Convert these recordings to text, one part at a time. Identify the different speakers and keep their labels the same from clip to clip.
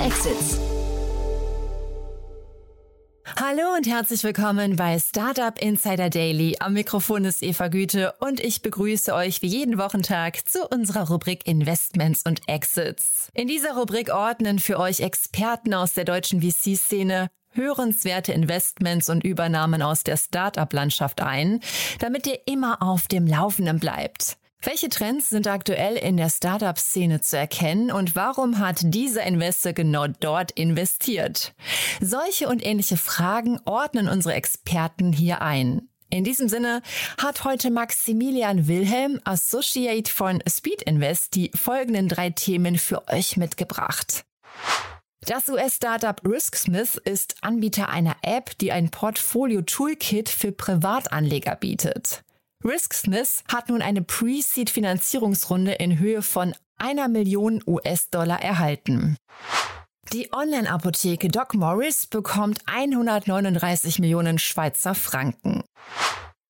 Speaker 1: Exits.
Speaker 2: Hallo und herzlich willkommen bei Startup Insider Daily. Am Mikrofon ist Eva Güte und ich begrüße euch wie jeden Wochentag zu unserer Rubrik Investments und Exits. In dieser Rubrik ordnen für euch Experten aus der deutschen VC-Szene hörenswerte Investments und Übernahmen aus der Startup-Landschaft ein, damit ihr immer auf dem Laufenden bleibt. Welche Trends sind aktuell in der Startup-Szene zu erkennen und warum hat dieser Investor genau dort investiert? Solche und ähnliche Fragen ordnen unsere Experten hier ein. In diesem Sinne hat heute Maximilian Wilhelm, Associate von Speed Invest, die folgenden drei Themen für euch mitgebracht. Das US-Startup RiskSmith ist Anbieter einer App, die ein Portfolio-Toolkit für Privatanleger bietet. RiskSmith hat nun eine Pre-Seed-Finanzierungsrunde in Höhe von einer Million US-Dollar erhalten. Die Online-Apotheke Doc Morris bekommt 139 Millionen Schweizer Franken.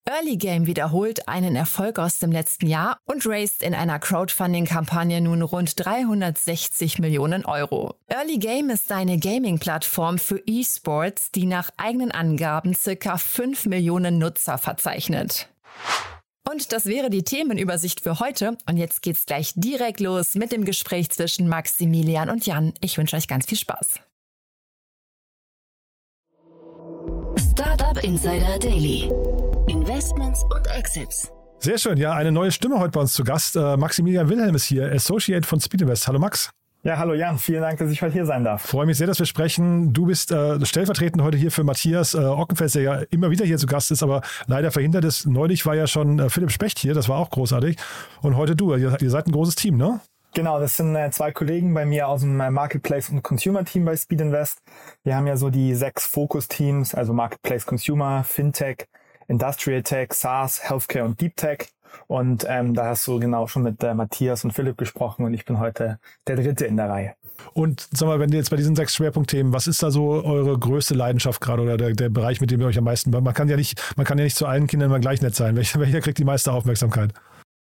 Speaker 2: Early Game wiederholt einen Erfolg aus dem letzten Jahr und raised in einer Crowdfunding-Kampagne nun rund 360 Millionen Euro. Early Game ist eine Gaming-Plattform für E-Sports, die nach eigenen Angaben circa 5 Millionen Nutzer verzeichnet. Und das wäre die Themenübersicht für heute. Und jetzt geht's gleich direkt los mit dem Gespräch zwischen Maximilian und Jan. Ich wünsche euch ganz viel Spaß.
Speaker 1: Startup Insider Daily. Investments und Exits.
Speaker 3: Sehr schön. Ja, eine neue Stimme heute bei uns zu Gast. Äh, Maximilian Wilhelm ist hier, Associate von Speedinvest. Hallo Max.
Speaker 4: Ja, hallo Jan, vielen Dank, dass ich heute hier sein darf.
Speaker 3: Freue mich sehr, dass wir sprechen. Du bist äh, stellvertretend heute hier für Matthias äh, Ockenfels, der ja immer wieder hier zu Gast ist, aber leider verhindert ist. Neulich war ja schon äh, Philipp Specht hier, das war auch großartig. Und heute du, ihr, ihr seid ein großes Team, ne?
Speaker 4: Genau, das sind äh, zwei Kollegen bei mir aus dem äh, Marketplace und Consumer Team bei Speed Invest. Wir haben ja so die sechs Fokus-Teams, also Marketplace Consumer, Fintech, Industrial Tech, SaaS, Healthcare und Deep Tech. Und ähm, da hast du genau schon mit äh, Matthias und Philipp gesprochen und ich bin heute der Dritte in der Reihe.
Speaker 3: Und sag mal, wenn ihr jetzt bei diesen sechs Schwerpunktthemen, was ist da so eure größte Leidenschaft gerade oder der, der Bereich, mit dem ihr euch am meisten, man kann ja nicht, man kann ja nicht zu allen Kindern immer gleich nett sein. Welcher, welcher kriegt die meiste Aufmerksamkeit?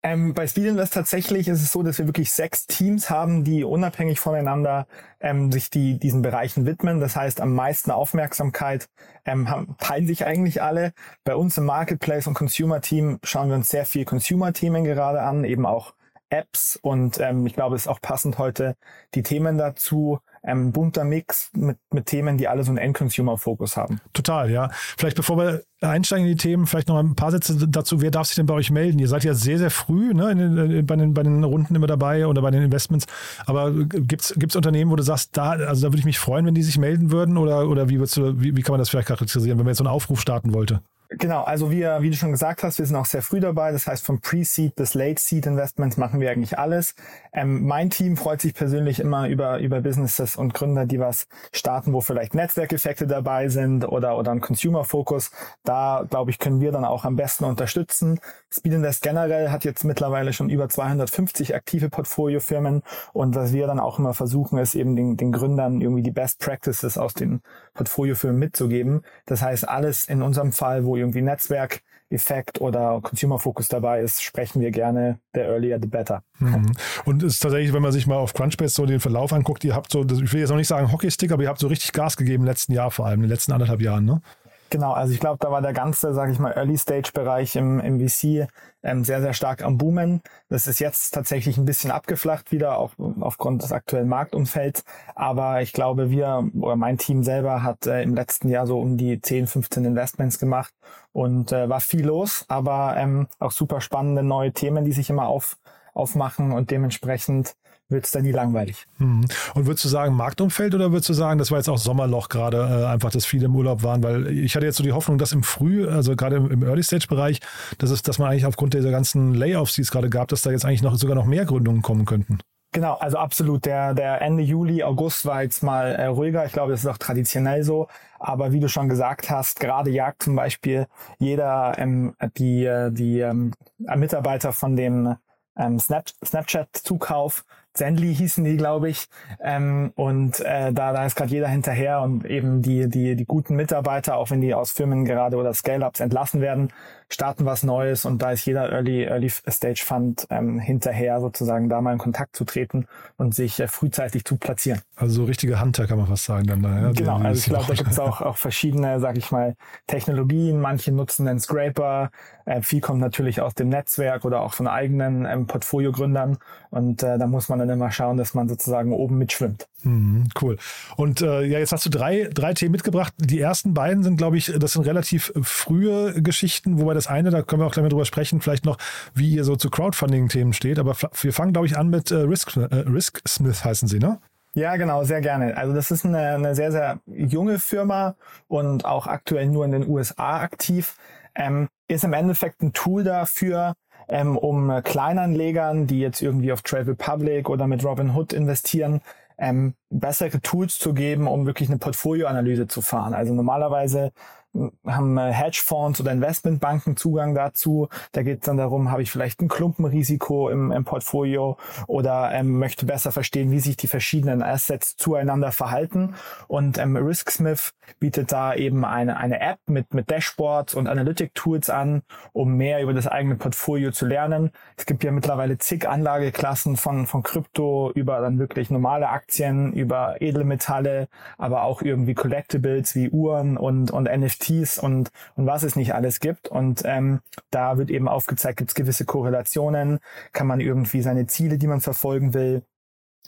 Speaker 4: Ähm, bei Speed Invest tatsächlich ist es so, dass wir wirklich sechs Teams haben, die unabhängig voneinander ähm, sich die, diesen Bereichen widmen. Das heißt, am meisten Aufmerksamkeit ähm, haben, teilen sich eigentlich alle. Bei uns im Marketplace und Consumer Team schauen wir uns sehr viel Consumer-Themen gerade an, eben auch Apps und ähm, ich glaube, es ist auch passend heute die Themen dazu ähm, bunter Mix mit, mit Themen, die alle so einen End-Consumer-Fokus haben.
Speaker 3: Total, ja. Vielleicht bevor wir einsteigen in die Themen, vielleicht noch ein paar Sätze dazu. Wer darf sich denn bei euch melden? Ihr seid ja sehr, sehr früh ne, den, bei, den, bei den Runden immer dabei oder bei den Investments. Aber gibt es Unternehmen, wo du sagst, da, also da würde ich mich freuen, wenn die sich melden würden? Oder, oder wie, du, wie, wie kann man das vielleicht charakterisieren, wenn man jetzt so einen Aufruf starten wollte?
Speaker 4: Genau, also wir, wie du schon gesagt hast, wir sind auch sehr früh dabei. Das heißt, vom Pre-Seed bis Late-Seed Investments machen wir eigentlich alles. Ähm, mein Team freut sich persönlich immer über, über Businesses und Gründer, die was starten, wo vielleicht Netzwerkeffekte dabei sind oder, oder ein Consumer-Fokus. Da, glaube ich, können wir dann auch am besten unterstützen. Speed Invest generell hat jetzt mittlerweile schon über 250 aktive Portfoliofirmen. Und was wir dann auch immer versuchen, ist eben den, den Gründern irgendwie die Best Practices aus den Portfoliofirmen mitzugeben. Das heißt, alles in unserem Fall, wo irgendwie Netzwerkeffekt oder Consumer Focus dabei ist, sprechen wir gerne der earlier the better.
Speaker 3: Mhm. Und es ist tatsächlich, wenn man sich mal auf Crunchbase so den Verlauf anguckt, ihr habt so, ich will jetzt noch nicht sagen Hockeystick, aber ihr habt so richtig Gas gegeben im letzten Jahr vor allem, in den letzten anderthalb Jahren, ne?
Speaker 4: Genau, also ich glaube, da war der ganze, sage ich mal, Early-Stage-Bereich im, im VC ähm, sehr, sehr stark am Boomen. Das ist jetzt tatsächlich ein bisschen abgeflacht wieder, auch aufgrund des aktuellen Marktumfelds. Aber ich glaube, wir oder mein Team selber hat äh, im letzten Jahr so um die 10, 15 Investments gemacht und äh, war viel los, aber ähm, auch super spannende neue Themen, die sich immer auf, aufmachen und dementsprechend wird es dann nie langweilig.
Speaker 3: Mhm. Und würdest du sagen Marktumfeld oder würdest du sagen, das war jetzt auch Sommerloch gerade, äh, einfach, dass viele im Urlaub waren? Weil ich hatte jetzt so die Hoffnung, dass im Früh, also gerade im, im Early-Stage-Bereich, dass, es, dass man eigentlich aufgrund dieser ganzen Layoffs, die es gerade gab, dass da jetzt eigentlich noch sogar noch mehr Gründungen kommen könnten.
Speaker 4: Genau, also absolut. Der, der Ende Juli, August war jetzt mal äh, ruhiger. Ich glaube, das ist auch traditionell so. Aber wie du schon gesagt hast, gerade Jagd zum Beispiel, jeder, ähm, die, äh, die ähm, Mitarbeiter von dem ähm, Snap, Snapchat-Zukauf Zenly hießen die, glaube ich. Ähm, und äh, da, da ist gerade jeder hinterher und eben die, die, die guten Mitarbeiter, auch wenn die aus Firmen gerade oder Scale-Ups entlassen werden, starten was Neues und da ist jeder Early, Early Stage Fund ähm, hinterher, sozusagen da mal in Kontakt zu treten und sich äh, frühzeitig zu platzieren.
Speaker 3: Also so richtige Hunter kann man fast sagen dann da.
Speaker 4: Ja? Genau, also ich glaube, da gibt es auch, auch verschiedene, sag ich mal, Technologien. Manche nutzen den Scraper, äh, viel kommt natürlich aus dem Netzwerk oder auch von eigenen ähm, Portfoliogründern und äh, da muss man dann immer schauen, dass man sozusagen oben mitschwimmt.
Speaker 3: Mhm, cool. Und äh, ja, jetzt hast du drei, drei Themen mitgebracht. Die ersten beiden sind, glaube ich, das sind relativ frühe Geschichten, wobei das eine, da können wir auch gleich mal drüber sprechen, vielleicht noch, wie ihr so zu Crowdfunding-Themen steht. Aber wir fangen, glaube ich, an mit äh, Risk, äh, Risk Smith heißen sie, ne?
Speaker 4: Ja, genau, sehr gerne. Also das ist eine, eine sehr, sehr junge Firma und auch aktuell nur in den USA aktiv. Ähm, ist im Endeffekt ein Tool dafür, ähm, um Kleinanlegern, die jetzt irgendwie auf Trade Republic oder mit Robinhood investieren, ähm, bessere Tools zu geben, um wirklich eine Portfolioanalyse zu fahren. Also normalerweise haben äh, Hedgefonds oder Investmentbanken Zugang dazu. Da geht es dann darum, habe ich vielleicht ein Klumpenrisiko im, im Portfolio oder ähm, möchte besser verstehen, wie sich die verschiedenen Assets zueinander verhalten. Und ähm, RiskSmith bietet da eben eine, eine App mit, mit Dashboards und Analytic-Tools an, um mehr über das eigene Portfolio zu lernen. Es gibt ja mittlerweile zig Anlageklassen von, von Krypto über dann wirklich normale Aktien, über Edelmetalle, aber auch irgendwie Collectibles wie Uhren und, und NFT NFTs und, und was es nicht alles gibt. Und ähm, da wird eben aufgezeigt, gibt es gewisse Korrelationen, kann man irgendwie seine Ziele, die man verfolgen will,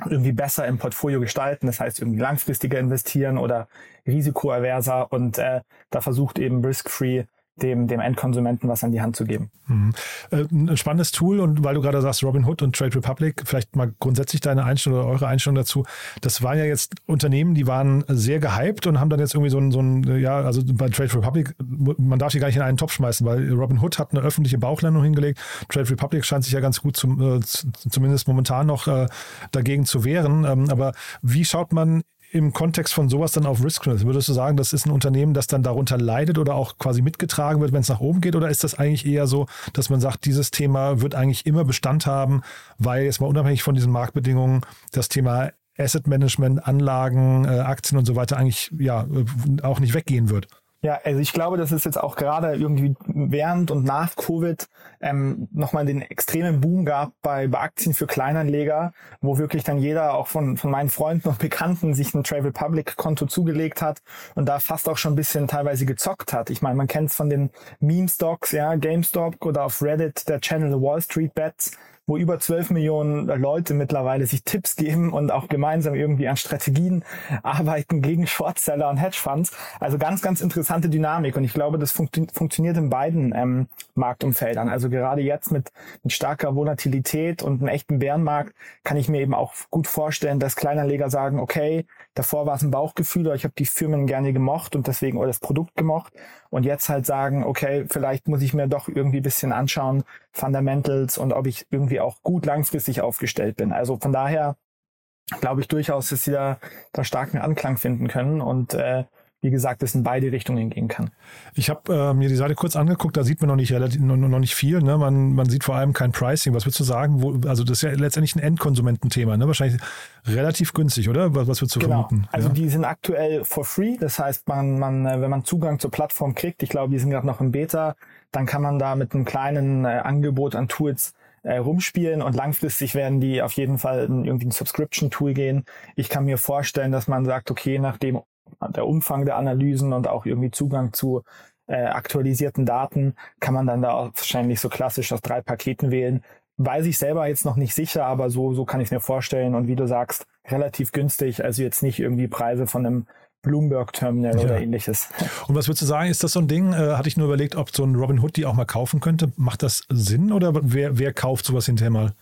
Speaker 4: irgendwie besser im Portfolio gestalten, das heißt irgendwie langfristiger investieren oder risikoaverser. Und äh, da versucht eben Risk-Free dem, dem Endkonsumenten was an die Hand zu geben.
Speaker 3: Mhm. Äh, ein spannendes Tool und weil du gerade sagst, Robinhood und Trade Republic, vielleicht mal grundsätzlich deine Einstellung oder eure Einstellung dazu. Das waren ja jetzt Unternehmen, die waren sehr gehypt und haben dann jetzt irgendwie so ein, so ein ja, also bei Trade Republic, man darf sie gar nicht in einen Topf schmeißen, weil Robinhood hat eine öffentliche Bauchlandung hingelegt. Trade Republic scheint sich ja ganz gut zum, äh, zumindest momentan noch äh, dagegen zu wehren. Ähm, aber wie schaut man im Kontext von sowas dann auf Risk Würdest du sagen, das ist ein Unternehmen, das dann darunter leidet oder auch quasi mitgetragen wird, wenn es nach oben geht? Oder ist das eigentlich eher so, dass man sagt, dieses Thema wird eigentlich immer Bestand haben, weil jetzt mal unabhängig von diesen Marktbedingungen das Thema Asset Management, Anlagen, äh, Aktien und so weiter eigentlich ja äh, auch nicht weggehen wird?
Speaker 4: Ja, also ich glaube, dass es jetzt auch gerade irgendwie während und nach Covid ähm, nochmal den extremen Boom gab bei, bei Aktien für Kleinanleger, wo wirklich dann jeder auch von, von meinen Freunden und Bekannten sich ein Trade Republic Konto zugelegt hat und da fast auch schon ein bisschen teilweise gezockt hat. Ich meine, man kennt es von den Meme Stocks, ja, GameStop oder auf Reddit der Channel Wall Street Bets, wo über 12 Millionen Leute mittlerweile sich Tipps geben und auch gemeinsam irgendwie an Strategien arbeiten gegen Shortseller und Hedgefonds. Also ganz, ganz interessante Dynamik. Und ich glaube, das funktio funktioniert in beiden ähm, Marktumfeldern. Also gerade jetzt mit, mit starker Volatilität und einem echten Bärenmarkt kann ich mir eben auch gut vorstellen, dass Kleinanleger sagen, okay, davor war es ein Bauchgefühl oder ich habe die Firmen gerne gemocht und deswegen oder das Produkt gemocht und jetzt halt sagen, okay, vielleicht muss ich mir doch irgendwie bisschen anschauen, Fundamentals und ob ich irgendwie auch gut langfristig aufgestellt bin. Also von daher glaube ich durchaus, dass sie da, da starken Anklang finden können und äh, wie gesagt, es in beide Richtungen gehen kann.
Speaker 3: Ich habe äh, mir die Seite kurz angeguckt, da sieht man noch nicht relativ, noch, noch nicht viel. Ne? Man, man sieht vor allem kein Pricing. Was würdest du sagen? Wo, also das ist ja letztendlich ein Endkonsumententhema, ne? Wahrscheinlich relativ günstig, oder? Was, was würdest du genau. vermuten?
Speaker 4: Also ja. die sind aktuell for free. Das heißt, man, man, äh, wenn man Zugang zur Plattform kriegt, ich glaube, die sind gerade noch im Beta, dann kann man da mit einem kleinen äh, Angebot an Tools äh, rumspielen und langfristig werden die auf jeden Fall in irgendwie ein Subscription-Tool gehen. Ich kann mir vorstellen, dass man sagt, okay, nachdem der Umfang der Analysen und auch irgendwie Zugang zu äh, aktualisierten Daten kann man dann da wahrscheinlich so klassisch aus drei Paketen wählen. Weiß ich selber jetzt noch nicht sicher, aber so, so kann ich mir vorstellen. Und wie du sagst, relativ günstig, also jetzt nicht irgendwie Preise von einem Bloomberg Terminal ja. oder ähnliches.
Speaker 3: Und was würdest du sagen, ist das so ein Ding? Äh, hatte ich nur überlegt, ob so ein Robin Hood die auch mal kaufen könnte. Macht das Sinn oder wer, wer kauft sowas hinterher mal?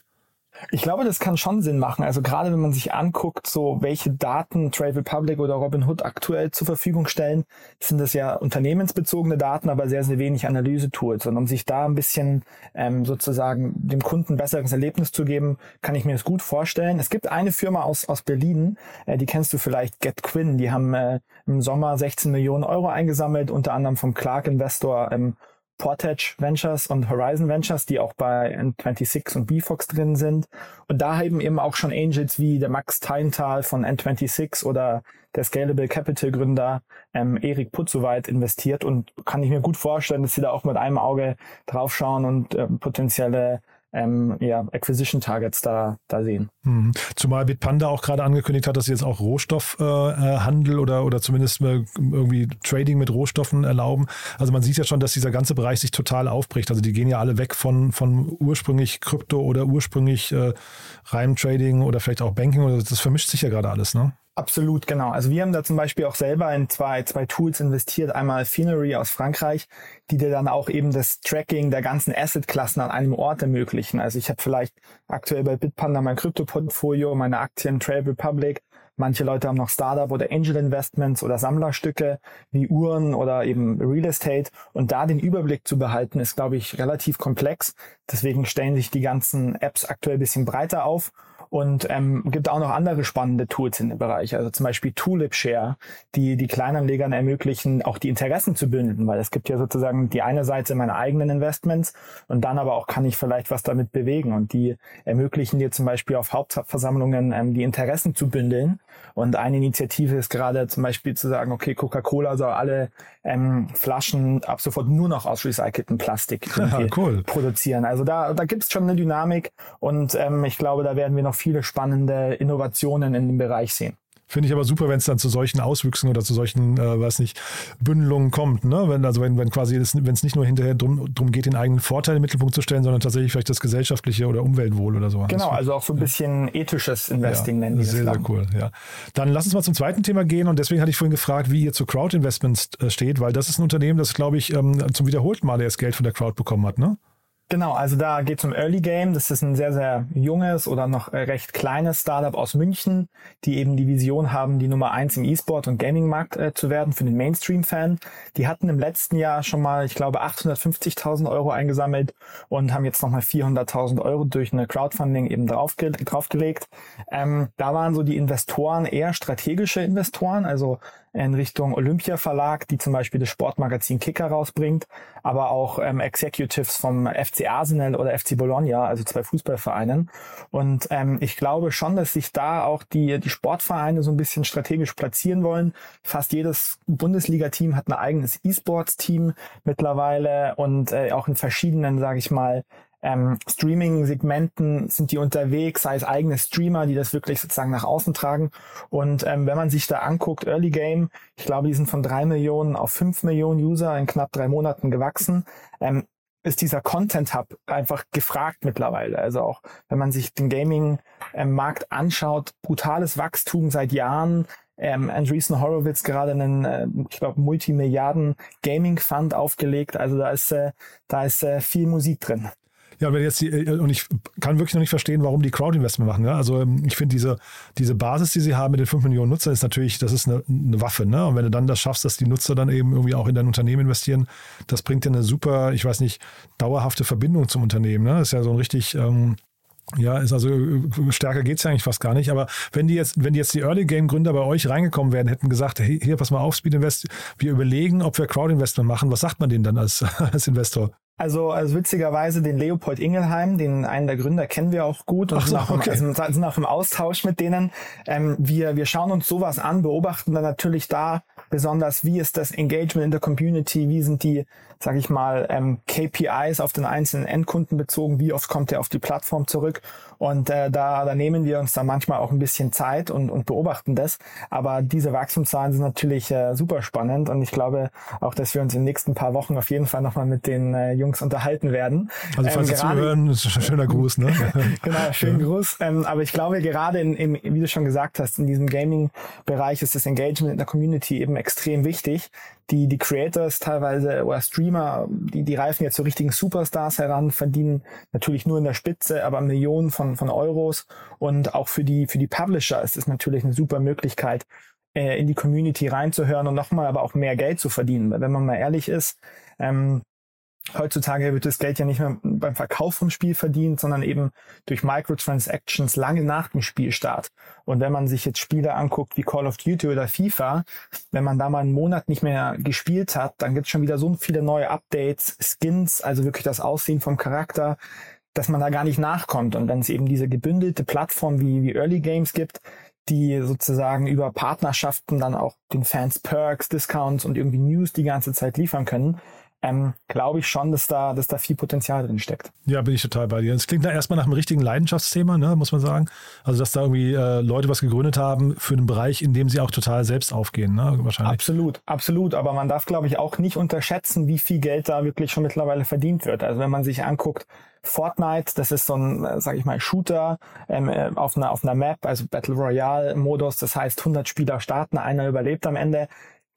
Speaker 4: Ich glaube, das kann schon Sinn machen. Also gerade wenn man sich anguckt, so welche Daten Trade Republic oder Robinhood aktuell zur Verfügung stellen, sind das ja unternehmensbezogene Daten, aber sehr, sehr wenig Analysetools. Und um sich da ein bisschen ähm, sozusagen dem Kunden ein besseres Erlebnis zu geben, kann ich mir das gut vorstellen. Es gibt eine Firma aus, aus Berlin, äh, die kennst du vielleicht, GetQuinn. Die haben äh, im Sommer 16 Millionen Euro eingesammelt, unter anderem vom Clark Investor ähm, Portage Ventures und Horizon Ventures, die auch bei N26 und BFox drin sind. Und da haben eben auch schon Angels wie der Max Teintal von N26 oder der Scalable Capital Gründer ähm, Erik Putzoweit investiert und kann ich mir gut vorstellen, dass sie da auch mit einem Auge draufschauen und äh, potenzielle ähm, ja, Acquisition Targets da, da sehen.
Speaker 3: Mhm. Zumal Bitpanda auch gerade angekündigt hat, dass sie jetzt auch Rohstoffhandel äh, oder, oder zumindest irgendwie Trading mit Rohstoffen erlauben. Also man sieht ja schon, dass dieser ganze Bereich sich total aufbricht. Also die gehen ja alle weg von, von ursprünglich Krypto oder ursprünglich äh, reinem Trading oder vielleicht auch Banking. Das vermischt sich ja gerade alles, ne?
Speaker 4: Absolut, genau. Also wir haben da zum Beispiel auch selber in zwei, zwei Tools investiert. Einmal Finery aus Frankreich, die dir dann auch eben das Tracking der ganzen Asset-Klassen an einem Ort ermöglichen. Also ich habe vielleicht aktuell bei Bitpanda mein Krypto-Portfolio, meine Aktien Trade Republic. Manche Leute haben noch Startup oder Angel Investments oder Sammlerstücke wie Uhren oder eben Real Estate. Und da den Überblick zu behalten, ist, glaube ich, relativ komplex. Deswegen stellen sich die ganzen Apps aktuell bisschen breiter auf und ähm, gibt auch noch andere spannende Tools in dem Bereich. Also zum Beispiel Tulip Share, die die Kleinanlegern ermöglichen, auch die Interessen zu bündeln, weil es gibt ja sozusagen die eine Seite meine eigenen Investments und dann aber auch kann ich vielleicht was damit bewegen. Und die ermöglichen dir zum Beispiel auf Hauptversammlungen ähm, die Interessen zu bündeln. Und eine Initiative ist gerade zum Beispiel zu sagen, okay, Coca-Cola soll alle ähm, Flaschen ab sofort nur noch aus recyceltem Plastik
Speaker 3: ja, cool.
Speaker 4: produzieren. Also da, da gibt es schon eine Dynamik und ähm, ich glaube, da werden wir noch viele spannende Innovationen in dem Bereich sehen.
Speaker 3: Finde ich aber super, wenn es dann zu solchen Auswüchsen oder zu solchen, äh, weiß nicht, Bündelungen kommt. Ne? Wenn, also wenn, wenn quasi, wenn es nicht nur hinterher drum, drum geht, den eigenen Vorteil im Mittelpunkt zu stellen, sondern tatsächlich vielleicht das gesellschaftliche oder Umweltwohl oder so.
Speaker 4: Genau, also auch so ein bisschen ja. ethisches Investing ja, nennen
Speaker 3: die Sehr, sehr cool, ja. Dann lass uns mal zum zweiten Thema gehen und deswegen hatte ich vorhin gefragt, wie ihr zu Crowd Investments äh, steht, weil das ist ein Unternehmen, das, glaube ich, ähm, zum wiederholten Mal erst Geld von der Crowd bekommen hat, ne?
Speaker 4: Genau, also da geht es um Early Game. Das ist ein sehr, sehr junges oder noch recht kleines Startup aus München, die eben die Vision haben, die Nummer eins im E-Sport und Gaming-Markt äh, zu werden für den Mainstream-Fan. Die hatten im letzten Jahr schon mal, ich glaube, 850.000 Euro eingesammelt und haben jetzt nochmal 400.000 Euro durch eine Crowdfunding eben draufge draufgelegt. Ähm, da waren so die Investoren eher strategische Investoren, also in Richtung Olympia Verlag, die zum Beispiel das Sportmagazin Kicker rausbringt, aber auch ähm, Executives vom FC Arsenal oder FC Bologna, also zwei Fußballvereinen. Und ähm, ich glaube schon, dass sich da auch die, die Sportvereine so ein bisschen strategisch platzieren wollen. Fast jedes Bundesliga-Team hat ein eigenes E-Sports-Team mittlerweile und äh, auch in verschiedenen, sage ich mal, ähm, Streaming-Segmenten sind die unterwegs, sei es eigene Streamer, die das wirklich sozusagen nach außen tragen. Und ähm, wenn man sich da anguckt, Early Game, ich glaube, die sind von drei Millionen auf fünf Millionen User in knapp drei Monaten gewachsen. Ähm, ist dieser Content Hub einfach gefragt mittlerweile. Also auch wenn man sich den Gaming-Markt anschaut, brutales Wachstum seit Jahren. Ähm, Andreessen Horowitz gerade einen, äh, ich glaube, Multimilliarden Gaming Fund aufgelegt. Also da ist, äh, da ist äh, viel Musik drin.
Speaker 3: Ja, wenn jetzt die, äh, und ich kann wirklich noch nicht verstehen, warum die Crowd-Investment machen. Ja? Also ähm, ich finde diese, diese Basis, die sie haben mit den 5 Millionen Nutzern, ist natürlich, das ist eine, eine Waffe. Ne? Und wenn du dann das schaffst, dass die Nutzer dann eben irgendwie auch in dein Unternehmen investieren, das bringt dir eine super, ich weiß nicht, dauerhafte Verbindung zum Unternehmen. Ne? Das ist ja so ein richtig, ähm, ja, ist also äh, stärker geht's ja eigentlich fast gar nicht. Aber wenn die jetzt, wenn die jetzt die Early Game Gründer bei euch reingekommen wären, hätten gesagt, hey, hier, pass mal auf, Speed Invest, wir überlegen, ob wir Crowd Investment machen. Was sagt man denen dann als, als Investor?
Speaker 4: Also, also witzigerweise den Leopold Ingelheim, den einen der Gründer kennen wir auch gut und so, sind, auch im, okay. also sind auch im Austausch mit denen. Ähm, wir, wir schauen uns sowas an, beobachten dann natürlich da besonders, wie ist das Engagement in der Community, wie sind die, sag ich mal, ähm, KPIs auf den einzelnen Endkunden bezogen, wie oft kommt er auf die Plattform zurück und äh, da, da nehmen wir uns dann manchmal auch ein bisschen Zeit und, und beobachten das. Aber diese Wachstumszahlen sind natürlich äh, super spannend und ich glaube auch, dass wir uns in den nächsten paar Wochen auf jeden Fall nochmal mit den äh, Jungs unterhalten werden.
Speaker 3: Also falls ähm, Sie zuhören, ist ein schöner Gruß, ne?
Speaker 4: genau, schönen ja. Gruß. Ähm, aber ich glaube, gerade in, in, wie du schon gesagt hast, in diesem Gaming-Bereich ist das Engagement in der Community eben extrem wichtig die, die Creators teilweise oder Streamer, die, die reifen jetzt zu so richtigen Superstars heran, verdienen natürlich nur in der Spitze, aber Millionen von, von Euros. Und auch für die, für die Publisher ist es natürlich eine super Möglichkeit, äh, in die Community reinzuhören und nochmal aber auch mehr Geld zu verdienen. Weil wenn man mal ehrlich ist, ähm, Heutzutage wird das Geld ja nicht mehr beim Verkauf vom Spiel verdient, sondern eben durch Microtransactions lange nach dem Spielstart. Und wenn man sich jetzt Spiele anguckt wie Call of Duty oder FIFA, wenn man da mal einen Monat nicht mehr gespielt hat, dann gibt es schon wieder so viele neue Updates, Skins, also wirklich das Aussehen vom Charakter, dass man da gar nicht nachkommt. Und wenn es eben diese gebündelte Plattform wie, wie Early Games gibt, die sozusagen über Partnerschaften dann auch den Fans Perks, Discounts und irgendwie News die ganze Zeit liefern können, ähm, glaube ich schon, dass da, dass da viel Potenzial drin steckt.
Speaker 3: Ja, bin ich total bei dir. Es klingt da erstmal nach einem richtigen Leidenschaftsthema, ne, muss man sagen. Also, dass da irgendwie äh, Leute was gegründet haben für einen Bereich, in dem sie auch total selbst aufgehen, ne, wahrscheinlich.
Speaker 4: Absolut, absolut. Aber man darf, glaube ich, auch nicht unterschätzen, wie viel Geld da wirklich schon mittlerweile verdient wird. Also, wenn man sich anguckt, Fortnite, das ist so ein, äh, sage ich mal, Shooter ähm, äh, auf einer auf einer Map, also Battle Royale Modus. Das heißt, 100 Spieler starten, einer überlebt am Ende.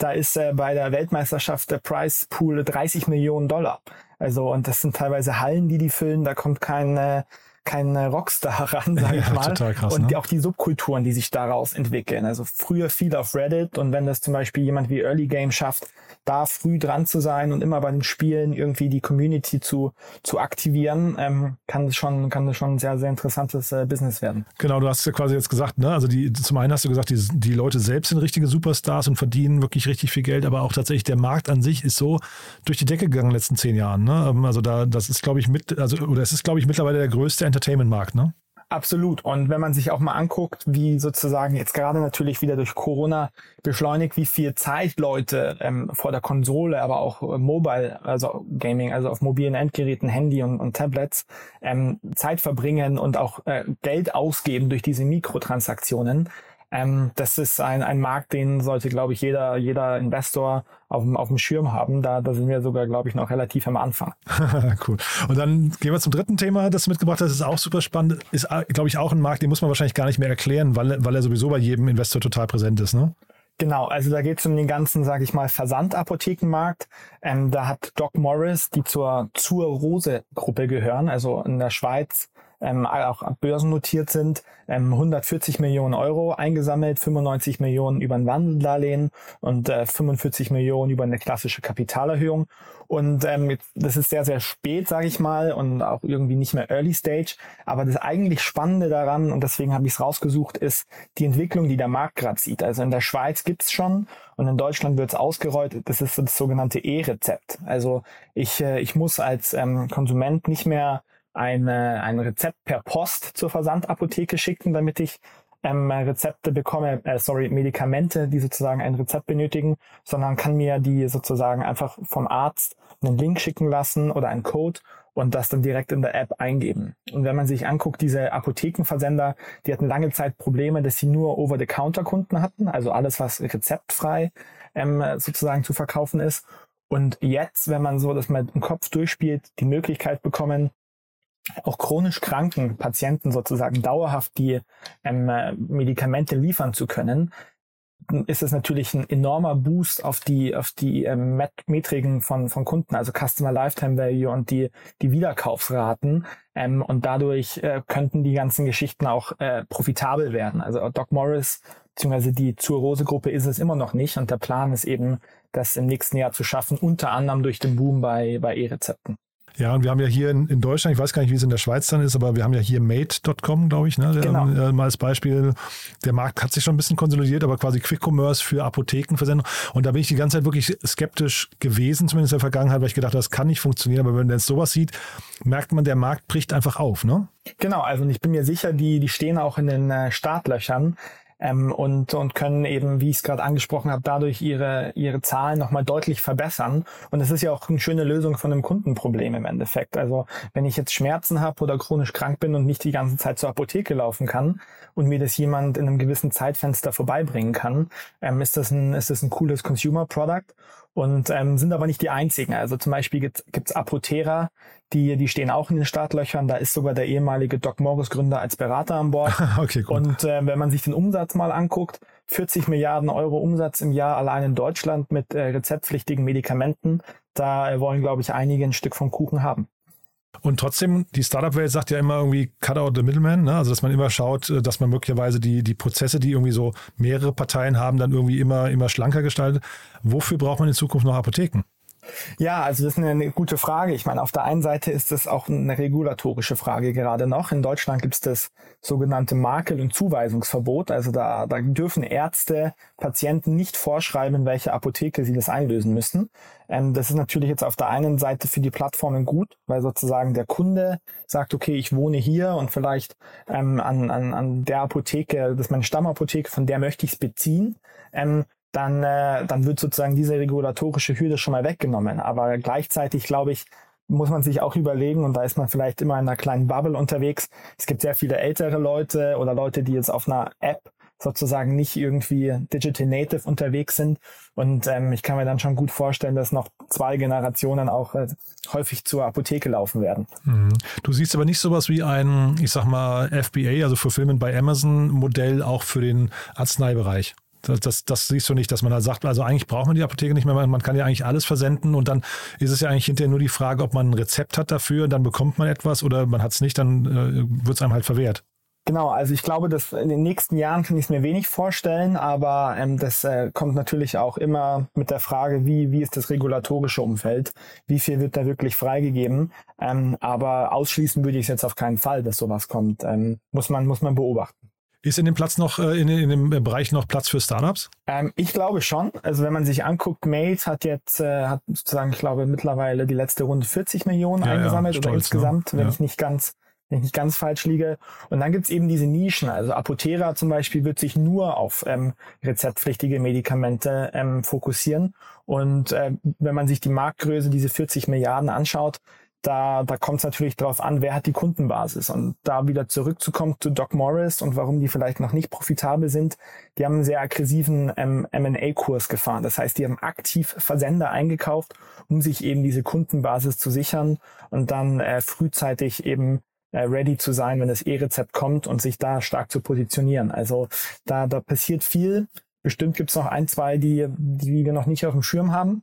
Speaker 4: Da ist äh, bei der Weltmeisterschaft der Price Pool 30 Millionen Dollar. Also und das sind teilweise Hallen, die die füllen. Da kommt kein äh, kein Rockstar ran, sage ich ja, mal. Total krass, und ne? auch die Subkulturen, die sich daraus entwickeln. Also früher viel auf Reddit und wenn das zum Beispiel jemand wie Early Game schafft, da früh dran zu sein und immer bei den Spielen irgendwie die Community zu, zu aktivieren, ähm, kann das schon, kann das schon ein sehr, sehr interessantes äh, Business werden.
Speaker 3: Genau, du hast ja quasi jetzt gesagt, ne, also die, zum einen hast du gesagt, die, die Leute selbst sind richtige Superstars und verdienen wirklich richtig viel Geld, aber auch tatsächlich der Markt an sich ist so durch die Decke gegangen in den letzten zehn Jahren. Ne? Ähm, also da, das ist, glaube ich, mit, also, oder es ist, glaube ich, mittlerweile der größte Entertainment-Markt, ne?
Speaker 4: Absolut. Und wenn man sich auch mal anguckt, wie sozusagen jetzt gerade natürlich wieder durch Corona beschleunigt, wie viel Zeit Leute ähm, vor der Konsole, aber auch äh, Mobile, also Gaming, also auf mobilen Endgeräten, Handy und, und Tablets, ähm, Zeit verbringen und auch äh, Geld ausgeben durch diese Mikrotransaktionen, ähm, das ist ein, ein Markt, den sollte, glaube ich, jeder, jeder Investor auf dem, auf dem Schirm haben. Da, da sind wir sogar, glaube ich, noch relativ am Anfang.
Speaker 3: cool. Und dann gehen wir zum dritten Thema, das du mitgebracht hast. Das ist auch super spannend. Ist, glaube ich, auch ein Markt, den muss man wahrscheinlich gar nicht mehr erklären, weil, weil er sowieso bei jedem Investor total präsent ist, ne?
Speaker 4: Genau, also da geht es um den ganzen, sage ich mal, Versandapothekenmarkt. Ähm, da hat Doc Morris, die zur zur Rose Gruppe gehören, also in der Schweiz ähm, auch börsennotiert sind, ähm, 140 Millionen Euro eingesammelt, 95 Millionen über ein Wandeldarlehen und äh, 45 Millionen über eine klassische Kapitalerhöhung. Und ähm, das ist sehr, sehr spät, sage ich mal, und auch irgendwie nicht mehr Early Stage. Aber das eigentlich Spannende daran, und deswegen habe ich es rausgesucht, ist die Entwicklung, die der Markt gerade sieht. Also in der Schweiz gibt's schon und in Deutschland wird es ausgerollt. Das ist das sogenannte E-Rezept. Also ich, äh, ich muss als ähm, Konsument nicht mehr eine, ein Rezept per Post zur Versandapotheke schicken, damit ich ähm, Rezepte bekomme, äh, sorry, Medikamente, die sozusagen ein Rezept benötigen, sondern kann mir die sozusagen einfach vom Arzt einen Link schicken lassen oder einen Code und das dann direkt in der App eingeben. Und wenn man sich anguckt, diese Apothekenversender, die hatten lange Zeit Probleme, dass sie nur Over-the-Counter-Kunden hatten, also alles, was rezeptfrei ähm, sozusagen zu verkaufen ist. Und jetzt, wenn man so das mal im Kopf durchspielt, die Möglichkeit bekommen, auch chronisch kranken Patienten sozusagen dauerhaft die ähm, Medikamente liefern zu können, ist es natürlich ein enormer Boost auf die auf die ähm, Metriken von von Kunden, also Customer Lifetime Value und die die Wiederkaufsraten ähm, und dadurch äh, könnten die ganzen Geschichten auch äh, profitabel werden. Also Doc Morris beziehungsweise die zur Rose Gruppe ist es immer noch nicht und der Plan ist eben, das im nächsten Jahr zu schaffen, unter anderem durch den Boom bei bei E-Rezepten.
Speaker 3: Ja, und wir haben ja hier in, in, Deutschland, ich weiß gar nicht, wie es in der Schweiz dann ist, aber wir haben ja hier Mate.com, glaube ich, ne? genau. äh, mal als Beispiel. Der Markt hat sich schon ein bisschen konsolidiert, aber quasi Quick Commerce für Apothekenversendung. Und da bin ich die ganze Zeit wirklich skeptisch gewesen, zumindest in der Vergangenheit, weil ich gedacht habe, das kann nicht funktionieren. Aber wenn man jetzt sowas sieht, merkt man, der Markt bricht einfach auf, ne?
Speaker 4: Genau, also und ich bin mir sicher, die, die stehen auch in den äh, Startlöchern ähm, und, und können eben, wie ich es gerade angesprochen habe, dadurch ihre, ihre Zahlen nochmal deutlich verbessern. Und es ist ja auch eine schöne Lösung von einem Kundenproblem im Endeffekt. Also wenn ich jetzt Schmerzen habe oder chronisch krank bin und nicht die ganze Zeit zur Apotheke laufen kann und mir das jemand in einem gewissen Zeitfenster vorbeibringen kann, ähm, ist, das ein, ist das ein cooles Consumer Product und ähm, sind aber nicht die einzigen. Also zum Beispiel gibt es Apotera, die, die stehen auch in den Startlöchern. Da ist sogar der ehemalige Doc Morris Gründer als Berater an Bord. okay, gut. Und äh, wenn man sich den Umsatz mal anguckt, 40 Milliarden Euro Umsatz im Jahr allein in Deutschland mit äh, rezeptpflichtigen Medikamenten, da äh, wollen, glaube ich, einige ein Stück vom Kuchen haben.
Speaker 3: Und trotzdem, die Startup-Welt sagt ja immer irgendwie cut out the middleman, ne? also dass man immer schaut, äh, dass man möglicherweise die, die Prozesse, die irgendwie so mehrere Parteien haben, dann irgendwie immer, immer schlanker gestaltet. Wofür braucht man in Zukunft noch Apotheken?
Speaker 4: Ja, also das ist eine gute Frage. Ich meine, auf der einen Seite ist das auch eine regulatorische Frage gerade noch. In Deutschland gibt es das sogenannte Makel- und Zuweisungsverbot. Also da, da dürfen Ärzte Patienten nicht vorschreiben, in welche Apotheke sie das einlösen müssen. Ähm, das ist natürlich jetzt auf der einen Seite für die Plattformen gut, weil sozusagen der Kunde sagt, okay, ich wohne hier und vielleicht ähm, an, an, an der Apotheke, das ist meine Stammapotheke, von der möchte ich es beziehen. Ähm, dann, äh, dann wird sozusagen diese regulatorische Hürde schon mal weggenommen. Aber gleichzeitig, glaube ich, muss man sich auch überlegen, und da ist man vielleicht immer in einer kleinen Bubble unterwegs. Es gibt sehr viele ältere Leute oder Leute, die jetzt auf einer App sozusagen nicht irgendwie digital native unterwegs sind. Und ähm, ich kann mir dann schon gut vorstellen, dass noch zwei Generationen auch äh, häufig zur Apotheke laufen werden.
Speaker 3: Mhm. Du siehst aber nicht sowas wie ein, ich sag mal, FBA, also Fulfillment bei Amazon Modell auch für den Arzneibereich. Das, das, das, siehst du nicht, dass man da sagt, also eigentlich braucht man die Apotheke nicht mehr, man kann ja eigentlich alles versenden und dann ist es ja eigentlich hinterher nur die Frage, ob man ein Rezept hat dafür, dann bekommt man etwas oder man hat es nicht, dann äh, wird es einem halt verwehrt.
Speaker 4: Genau, also ich glaube, dass in den nächsten Jahren kann ich es mir wenig vorstellen, aber ähm, das äh, kommt natürlich auch immer mit der Frage, wie, wie ist das regulatorische Umfeld, wie viel wird da wirklich freigegeben. Ähm, aber ausschließen würde ich es jetzt auf keinen Fall, dass sowas kommt. Ähm, muss man, muss man beobachten.
Speaker 3: Ist in dem Platz noch, äh, in, in dem Bereich noch Platz für Startups?
Speaker 4: Ähm, ich glaube schon. Also wenn man sich anguckt, Mate hat jetzt, äh, hat sozusagen, ich glaube, mittlerweile die letzte Runde 40 Millionen ja, eingesammelt ja, stolz, oder insgesamt, ne? wenn ja. ich nicht ganz wenn ich nicht ganz falsch liege. Und dann gibt's eben diese Nischen. Also Apotera zum Beispiel wird sich nur auf ähm, rezeptpflichtige Medikamente ähm, fokussieren. Und äh, wenn man sich die Marktgröße, diese 40 Milliarden anschaut, da, da kommt es natürlich darauf an, wer hat die Kundenbasis. Und da wieder zurückzukommen zu Doc Morris und warum die vielleicht noch nicht profitabel sind, die haben einen sehr aggressiven ähm, M&A-Kurs gefahren. Das heißt, die haben aktiv Versender eingekauft, um sich eben diese Kundenbasis zu sichern und dann äh, frühzeitig eben äh, ready zu sein, wenn das E-Rezept kommt und sich da stark zu positionieren. Also da, da passiert viel. Bestimmt gibt's noch ein, zwei, die, die wir noch nicht auf dem Schirm haben.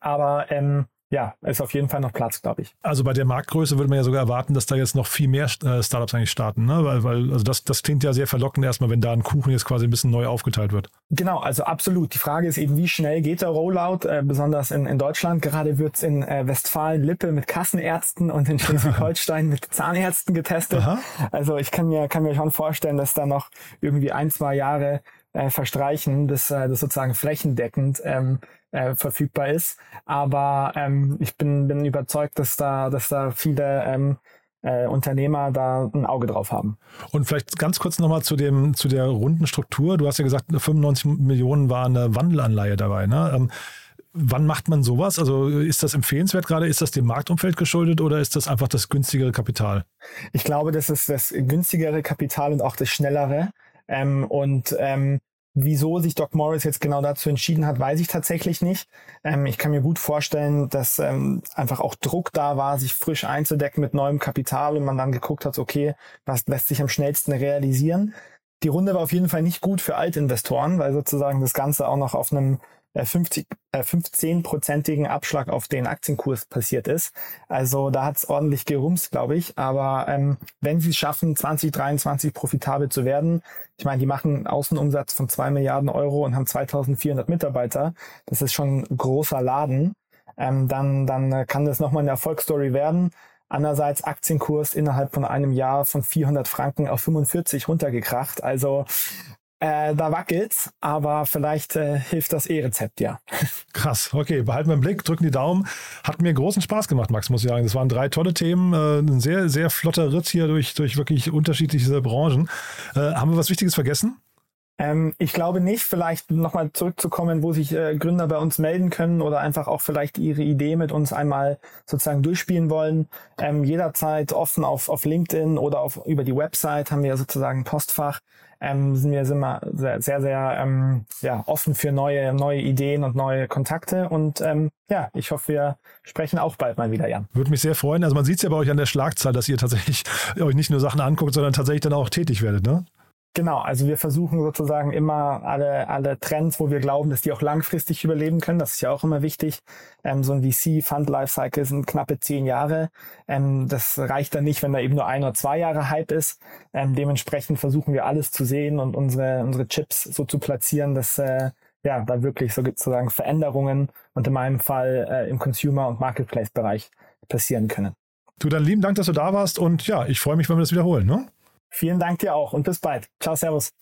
Speaker 4: Aber ähm, ja, ist auf jeden Fall noch Platz, glaube ich.
Speaker 3: Also bei der Marktgröße würde man ja sogar erwarten, dass da jetzt noch viel mehr äh, Startups eigentlich starten, ne? Weil, weil also das, das klingt ja sehr verlockend erstmal, wenn da ein Kuchen jetzt quasi ein bisschen neu aufgeteilt wird.
Speaker 4: Genau, also absolut. Die Frage ist eben, wie schnell geht der Rollout, äh, besonders in, in Deutschland. Gerade wird's in äh, Westfalen-Lippe mit Kassenärzten und in Schleswig-Holstein mit Zahnärzten getestet. Aha. Also ich kann mir, kann mir schon vorstellen, dass da noch irgendwie ein, zwei Jahre äh, verstreichen, bis äh, das sozusagen flächendeckend ähm, äh, verfügbar ist. Aber ähm, ich bin, bin überzeugt, dass da, dass da viele ähm, äh, Unternehmer da ein Auge drauf haben.
Speaker 3: Und vielleicht ganz kurz nochmal zu dem zu der runden Struktur. Du hast ja gesagt, 95 Millionen war eine Wandelanleihe dabei. Ne? Ähm, wann macht man sowas? Also ist das empfehlenswert gerade? Ist das dem Marktumfeld geschuldet oder ist das einfach das günstigere Kapital?
Speaker 4: Ich glaube, das ist das günstigere Kapital und auch das schnellere. Ähm, und ähm, Wieso sich Doc Morris jetzt genau dazu entschieden hat, weiß ich tatsächlich nicht. Ähm, ich kann mir gut vorstellen, dass ähm, einfach auch Druck da war, sich frisch einzudecken mit neuem Kapital und man dann geguckt hat, okay, was lässt sich am schnellsten realisieren. Die Runde war auf jeden Fall nicht gut für Altinvestoren, weil sozusagen das Ganze auch noch auf einem 50, äh, 15-prozentigen äh, Abschlag auf den Aktienkurs passiert ist. Also da hat es ordentlich gerumst, glaube ich. Aber ähm, wenn sie es schaffen, 2023 profitabel zu werden, ich meine, die machen einen Außenumsatz von zwei Milliarden Euro und haben 2400 Mitarbeiter, das ist schon ein großer Laden, ähm, dann, dann kann das nochmal eine Erfolgsstory werden. Andererseits Aktienkurs innerhalb von einem Jahr von 400 Franken auf 45 runtergekracht. Also äh, da wackelt's, aber vielleicht äh, hilft das E-Rezept ja.
Speaker 3: Krass, okay, behalten wir im Blick, drücken die Daumen. Hat mir großen Spaß gemacht, Max, muss ich sagen. Das waren drei tolle Themen, äh, ein sehr, sehr flotter Ritt hier durch, durch wirklich unterschiedliche Branchen. Äh, haben wir was Wichtiges vergessen?
Speaker 4: Ähm, ich glaube nicht. Vielleicht nochmal zurückzukommen, wo sich äh, Gründer bei uns melden können oder einfach auch vielleicht ihre Idee mit uns einmal sozusagen durchspielen wollen. Ähm, jederzeit offen auf, auf LinkedIn oder auf, über die Website haben wir sozusagen Postfach. Ähm, sind wir sind wir sehr, sehr, sehr ähm, ja, offen für neue, neue Ideen und neue Kontakte. Und ähm, ja, ich hoffe, wir sprechen auch bald mal wieder, Jan.
Speaker 3: Würde mich sehr freuen. Also man sieht es ja bei euch an der Schlagzahl, dass ihr tatsächlich euch nicht nur Sachen anguckt, sondern tatsächlich dann auch tätig werdet, ne?
Speaker 4: Genau, also wir versuchen sozusagen immer alle, alle Trends, wo wir glauben, dass die auch langfristig überleben können. Das ist ja auch immer wichtig. Ähm, so ein VC Fund Lifecycle sind knappe zehn Jahre. Ähm, das reicht dann nicht, wenn da eben nur ein oder zwei Jahre Hype ist. Ähm, dementsprechend versuchen wir alles zu sehen und unsere, unsere Chips so zu platzieren, dass, äh, ja, da wirklich sozusagen Veränderungen und in meinem Fall äh, im Consumer- und Marketplace-Bereich passieren können.
Speaker 3: Du, dann lieben Dank, dass du da warst und ja, ich freue mich, wenn wir das wiederholen. Ne?
Speaker 4: Vielen Dank dir auch und bis bald. Ciao, Servus.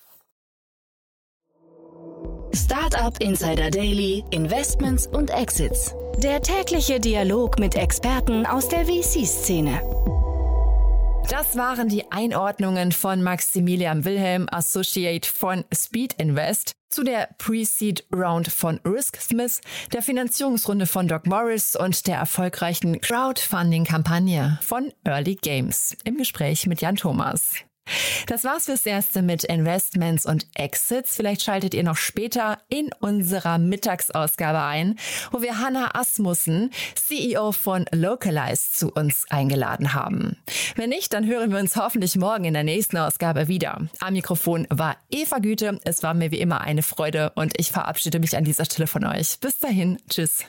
Speaker 1: Startup Insider Daily, Investments und Exits. Der tägliche Dialog mit Experten aus der VC-Szene.
Speaker 2: Das waren die Einordnungen von Maximilian Wilhelm, Associate von Speed Invest, zu der Pre-Seed Round von Risk Smith, der Finanzierungsrunde von Doc Morris und der erfolgreichen Crowdfunding-Kampagne von Early Games im Gespräch mit Jan Thomas. Das war's fürs Erste mit Investments und Exits. Vielleicht schaltet ihr noch später in unserer Mittagsausgabe ein, wo wir Hannah Asmussen, CEO von Localize, zu uns eingeladen haben. Wenn nicht, dann hören wir uns hoffentlich morgen in der nächsten Ausgabe wieder. Am Mikrofon war Eva Güte. Es war mir wie immer eine Freude und ich verabschiede mich an dieser Stelle von euch. Bis dahin, tschüss.